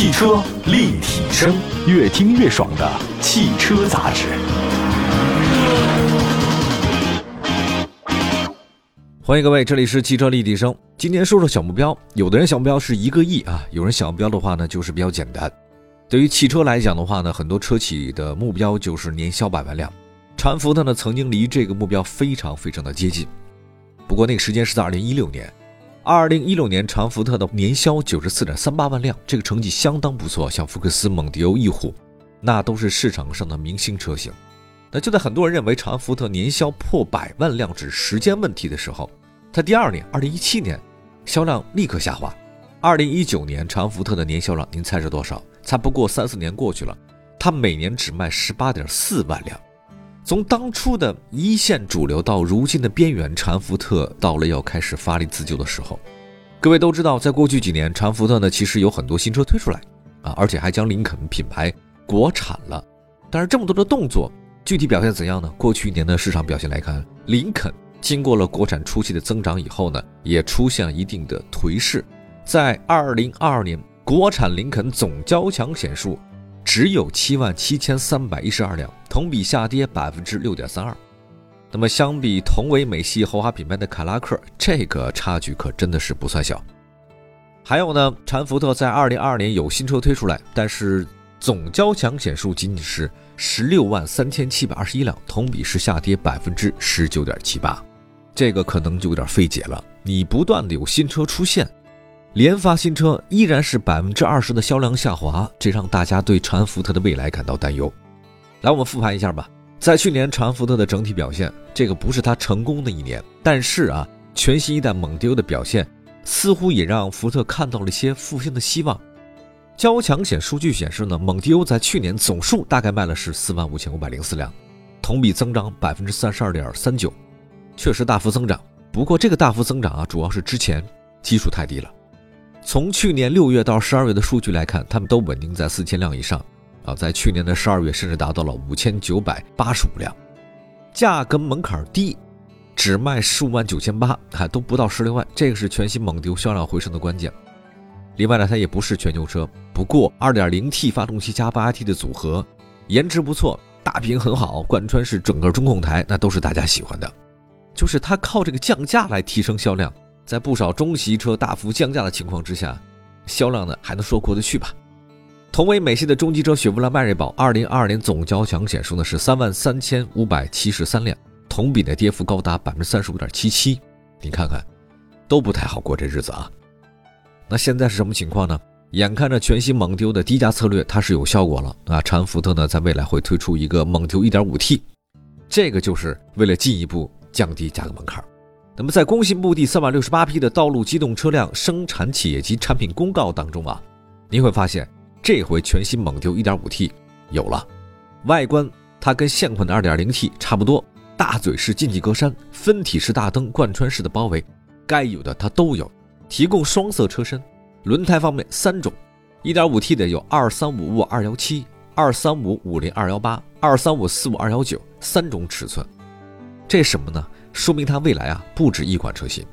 汽车立体声，越听越爽的汽车杂志。欢迎各位，这里是汽车立体声。今天说说小目标，有的人小目标是一个亿啊，有人小目标的话呢就是比较简单。对于汽车来讲的话呢，很多车企的目标就是年销百万辆。长安福特呢曾经离这个目标非常非常的接近，不过那个时间是在二零一六年。二零一六年，长安福特的年销九十四点三八万辆，这个成绩相当不错。像福克斯、蒙迪欧、翼虎，那都是市场上的明星车型。那就在很多人认为长安福特年销破百万辆只时间问题的时候，它第二年，二零一七年，销量立刻下滑。二零一九年，长安福特的年销量，您猜是多少？才不过三四年过去了，它每年只卖十八点四万辆。从当初的一线主流到如今的边缘，长安福特到了要开始发力自救的时候。各位都知道，在过去几年，长安福特呢其实有很多新车推出来啊，而且还将林肯品牌国产了。但是这么多的动作，具体表现怎样呢？过去一年的市场表现来看，林肯经过了国产初期的增长以后呢，也出现了一定的颓势。在二零二二年，国产林肯总交强险数。只有七万七千三百一十二辆，同比下跌百分之六点三二。那么相比同为美系豪华品牌的凯拉克，这个差距可真的是不算小。还有呢，禅福特在二零二二年有新车推出来，但是总交强险数仅仅是十六万三千七百二十一辆，同比是下跌百分之十九点七八。这个可能就有点费解了。你不断的有新车出现。连发新车依然是百分之二十的销量下滑，这让大家对长安福特的未来感到担忧。来，我们复盘一下吧。在去年长安福特的整体表现，这个不是它成功的一年，但是啊，全新一代蒙迪欧的表现似乎也让福特看到了一些复兴的希望。交强险数据显示呢，蒙迪欧在去年总数大概卖了是四万五千五百零四辆，同比增长百分之三十二点三九，确实大幅增长。不过这个大幅增长啊，主要是之前基数太低了。从去年六月到十二月的数据来看，他们都稳定在四千辆以上，啊，在去年的十二月甚至达到了五千九百八十五辆，价格门槛低，只卖十五万九千八，还都不到十六万，这个是全新蒙迪欧销量回升的关键。另外呢，它也不是全球车，不过二点零 T 发动机加八 AT 的组合，颜值不错，大屏很好，贯穿式整个中控台，那都是大家喜欢的，就是它靠这个降价来提升销量。在不少中级车大幅降价的情况之下，销量呢还能说过得去吧？同为美系的中级车雪佛兰迈锐宝，二零二二年总交强险数呢是三万三千五百七十三辆，同比的跌幅高达百分之三十五点七七。你看看，都不太好过这日子啊。那现在是什么情况呢？眼看着全新蒙迪欧的低价策略它是有效果了啊，长安福特呢在未来会推出一个蒙迪欧一点五 T，这个就是为了进一步降低价格门槛。那么，在工信部第三百六十八批的道路机动车辆生产企业及产品公告当中啊，您会发现这回全新蒙迪欧 1.5T 有了，外观它跟现款的 2.0T 差不多，大嘴式进气格栅、分体式大灯、贯穿式的包围，该有的它都有，提供双色车身。轮胎方面三种，1.5T 的有235、217、235、50、218、235、45、219三种尺寸，这什么呢？说明它未来啊不止一款车型。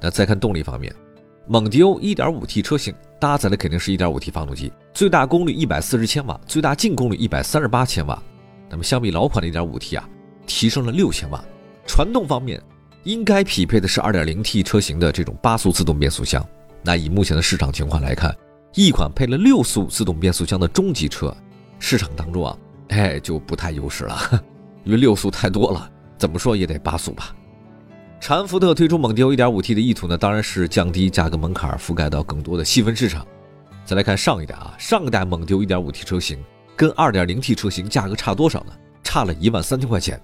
那再看动力方面，蒙迪欧 1.5T 车型搭载的肯定是一点五 T 发动机，最大功率一百四十千瓦，最大净功率一百三十八千瓦。那么相比老款的一点五 T 啊，提升了六千瓦。传动方面，应该匹配的是二点零 T 车型的这种八速自动变速箱。那以目前的市场情况来看，一款配了六速自动变速箱的中级车，市场当中啊，哎就不太优势了，因为六速太多了。怎么说也得八速吧。长安福特推出蒙迪欧 1.5T 的意图呢，当然是降低价格门槛，覆盖到更多的细分市场。再来看上一代啊，上一代蒙迪欧 1.5T 车型跟 2.0T 车型价格差多少呢？差了一万三千块钱。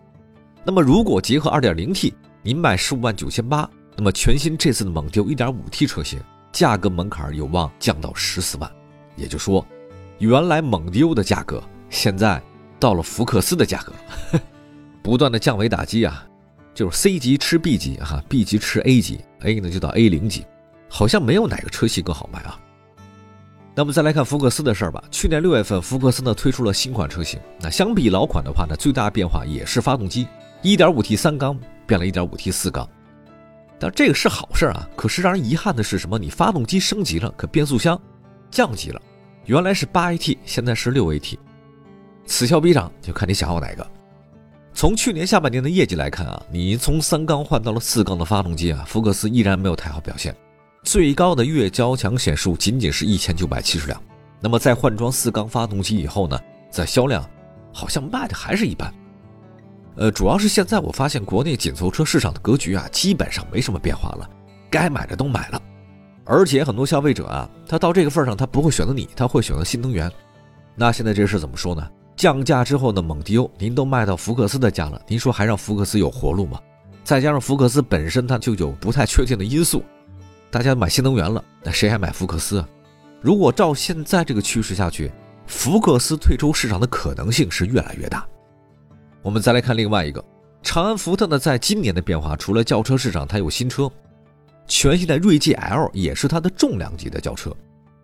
那么如果结合 2.0T，您卖十五万九千八，那么全新这次的蒙迪欧 1.5T 车型价格门槛有望降到十四万。也就说，原来蒙迪欧的价格现在到了福克斯的价格了。不断的降维打击啊，就是 C 级吃 B 级哈，B 级吃 A 级，A 呢就到 A 零级，好像没有哪个车系更好卖啊。那么再来看福克斯的事儿吧。去年六月份，福克斯呢推出了新款车型，那相比老款的话呢，最大变化也是发动机，1.5T 三缸变了 1.5T 四缸。但这个是好事儿啊，可是让人遗憾的是什么？你发动机升级了，可变速箱降级了，原来是八 AT，现在是六 AT，此消彼长，就看你想要哪个。从去年下半年的业绩来看啊，你从三缸换到了四缸的发动机啊，福克斯依然没有太好表现，最高的月交强险数仅仅是一千九百七十辆。那么在换装四缸发动机以后呢，在销量好像卖的还是一般。呃，主要是现在我发现国内紧凑车市场的格局啊，基本上没什么变化了，该买的都买了。而且很多消费者啊，他到这个份上，他不会选择你，他会选择新能源。那现在这事怎么说呢？降价之后呢，蒙迪欧您都卖到福克斯的价了，您说还让福克斯有活路吗？再加上福克斯本身它就有不太确定的因素，大家买新能源了，那谁还买福克斯啊？如果照现在这个趋势下去，福克斯退出市场的可能性是越来越大。我们再来看另外一个，长安福特呢，在今年的变化，除了轿车市场，它有新车。全新的锐界 L 也是它的重量级的轿车。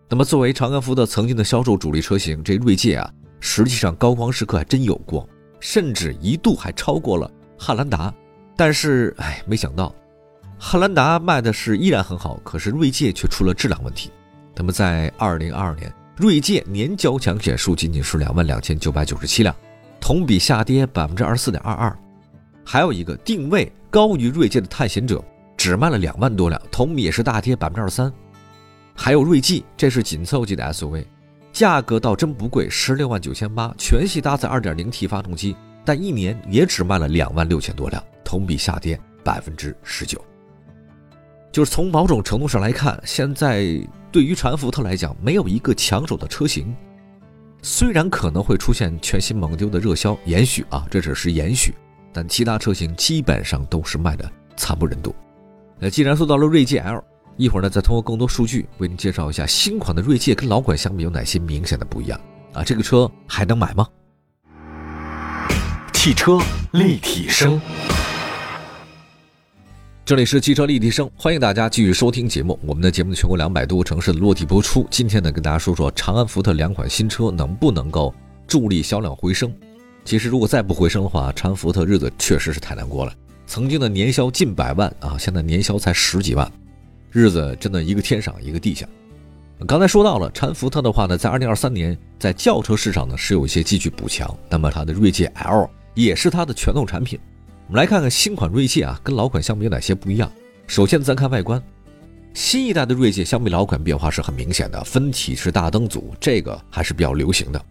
那么作为长安福特曾经的销售主力车型，这锐界啊，实际上高光时刻还真有过，甚至一度还超过了汉兰达。但是，哎，没想到，汉兰达卖的是依然很好，可是锐界却出了质量问题。那么在二零二二年，锐界年交强险数仅仅是两万两千九百九十七辆，同比下跌百分之二十四点二二。还有一个定位高于锐界的探险者。只卖了两万多辆，同比也是大跌百分之二三。还有锐际，这是紧凑级的 SUV，价格倒真不贵，十六万九千八，全系搭载二点零 T 发动机，但一年也只卖了两万六千多辆，同比下跌百分之十九。就是从某种程度上来看，现在对于长福特来讲，没有一个抢手的车型。虽然可能会出现全新蒙迪欧的热销延续啊，这只是延续，但其他车型基本上都是卖的惨不忍睹。那既然说到了锐界 L，一会儿呢再通过更多数据为您介绍一下新款的锐界跟老款相比有哪些明显的不一样啊？这个车还能买吗？汽车立体声，这里是汽车立体声，欢迎大家继续收听节目。我们的节目全国两百多个城市的落地播出。今天呢，跟大家说说长安福特两款新车能不能够助力销量回升？其实如果再不回升的话，长安福特日子确实是太难过了。曾经的年销近百万啊，现在年销才十几万，日子真的一个天上一个地下。刚才说到了，长安福特的话呢，在二零二三年在轿车市场呢是有一些继续补强。那么它的锐界 L 也是它的拳头产品。我们来看看新款锐界啊，跟老款相比有哪些不一样。首先咱看外观，新一代的锐界相比老款变化是很明显的，分体式大灯组这个还是比较流行的。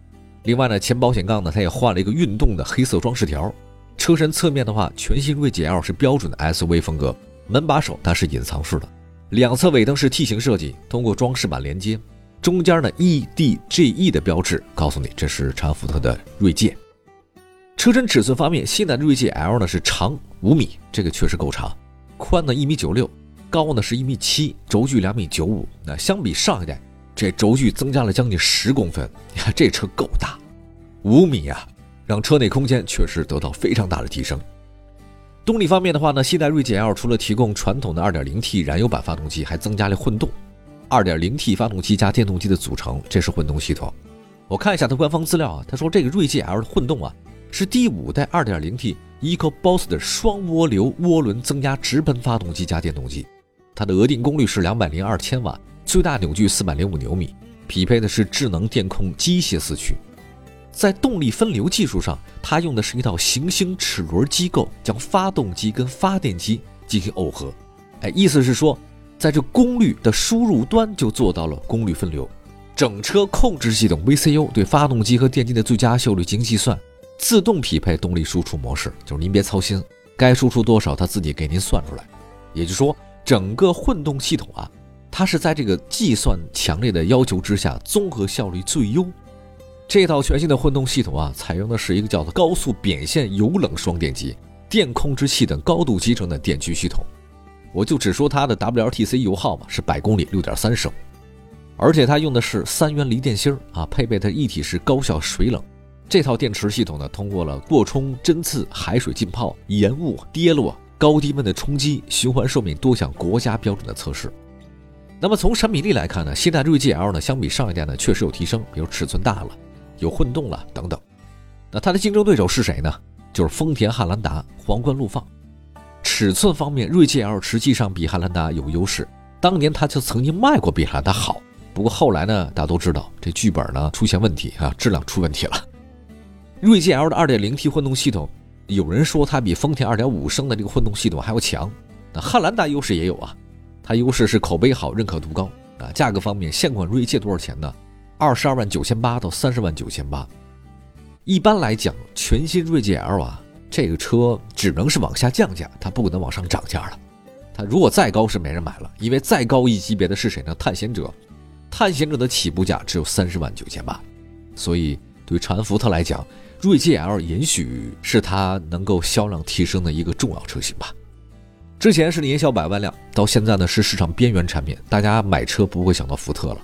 另外呢，前保险杠呢它也换了一个运动的黑色装饰条。车身侧面的话，全新锐界 L 是标准的 SUV 风格，门把手它是隐藏式的，两侧尾灯是 T 型设计，通过装饰板连接，中间的 EDGE 的标志告诉你这是长安福特的锐界。车身尺寸方面，新的锐界 L 呢是长五米，这个确实够长，宽呢一米九六，高呢是一米七，轴距两米九五。那相比上一代，这轴距增加了将近十公分，你看这车够大，五米啊。让车内空间确实得到非常大的提升。动力方面的话呢，新代锐界 L 除了提供传统的 2.0T 燃油版发动机，还增加了混动 2.0T 发动机加电动机的组成，这是混动系统。我看一下它官方资料啊，他说这个锐界 L 的混动啊是第五代 2.0T EcoBoost 的双涡流涡轮增压直喷发动机加电动机，它的额定功率是202千瓦，最大扭矩405牛米，匹配的是智能电控机械四驱。在动力分流技术上，它用的是一套行星齿轮机构，将发动机跟发电机进行耦合。哎，意思是说，在这功率的输入端就做到了功率分流。整车控制系统 VCU 对发动机和电机的最佳效率进行计算，自动匹配动力输出模式，就是您别操心，该输出多少它自己给您算出来。也就是说，整个混动系统啊，它是在这个计算强烈的要求之下，综合效率最优。这套全新的混动系统啊，采用的是一个叫做高速扁线油冷双电机、电控制器等高度集成的电驱系统。我就只说它的 WLTC 油耗嘛，是百公里六点三升，而且它用的是三元锂电芯啊，配备的一体式高效水冷。这套电池系统呢，通过了过冲、针刺、海水浸泡、盐雾跌落、高低温的冲击、循环寿命多项国家标准的测试。那么从产品力来看呢，新代锐界 L 呢，相比上一代呢，确实有提升，比如尺寸大了。有混动了等等，那它的竞争对手是谁呢？就是丰田汉兰达、皇冠陆放。尺寸方面，锐界 L 实际上比汉兰达有优势，当年它就曾经卖过比汉兰达好，不过后来呢，大家都知道这剧本呢出现问题啊，质量出问题了。锐界 L 的 2.0T 混动系统，有人说它比丰田2.5升的这个混动系统还要强。那汉兰达优势也有啊，它优势是口碑好、认可度高啊。价格方面，现款锐界多少钱呢？二十二万九千八到三十万九千八。一般来讲，全新锐界 L 啊，这个车只能是往下降价，它不可能往上涨价了。它如果再高是没人买了，因为再高一级别的是谁呢？探险者。探险者的起步价只有三十万九千八，所以对于长安福特来讲，锐界 L 也许是它能够销量提升的一个重要车型吧。之前是年销百万辆，到现在呢是市场边缘产品，大家买车不会想到福特了。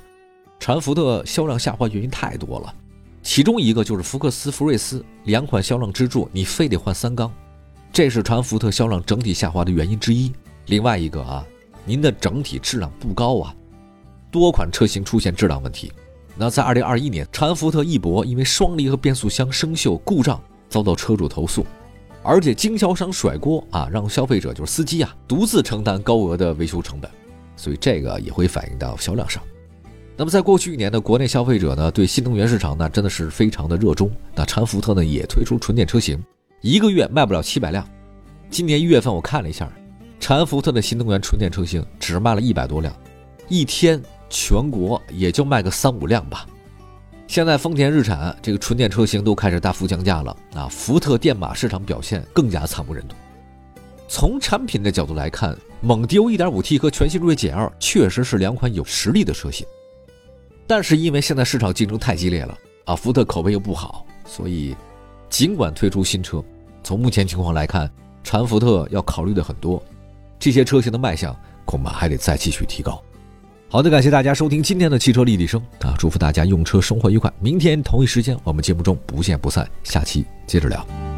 长安福特销量下滑原因太多了，其中一个就是福克斯、福睿斯两款销量支柱，你非得换三缸，这是长安福特销量整体下滑的原因之一。另外一个啊，您的整体质量不高啊。多款车型出现质量问题，那在二零二一年，长安福特翼博因为双离合变速箱生锈故障遭到车主投诉，而且经销商甩锅啊，让消费者就是司机啊独自承担高额的维修成本，所以这个也会反映到销量上。那么在过去一年呢，国内消费者呢对新能源市场呢真的是非常的热衷，那长安福特呢也推出纯电车型，一个月卖不了七百辆。今年一月份我看了一下，长安福特的新能源纯电车型只卖了一百多辆，一天。全国也就卖个三五辆吧。现在丰田、日产这个纯电车型都开始大幅降价了啊！福特电马市场表现更加惨不忍睹。从产品的角度来看，蒙迪欧 1.5T 和全新锐界 L 确实是两款有实力的车型，但是因为现在市场竞争太激烈了啊，福特口碑又不好，所以尽管推出新车，从目前情况来看，长安福特要考虑的很多，这些车型的卖相恐怕还得再继续提高。好的，感谢大家收听今天的汽车立体声啊！祝福大家用车生活愉快。明天同一时间，我们节目中不见不散。下期接着聊。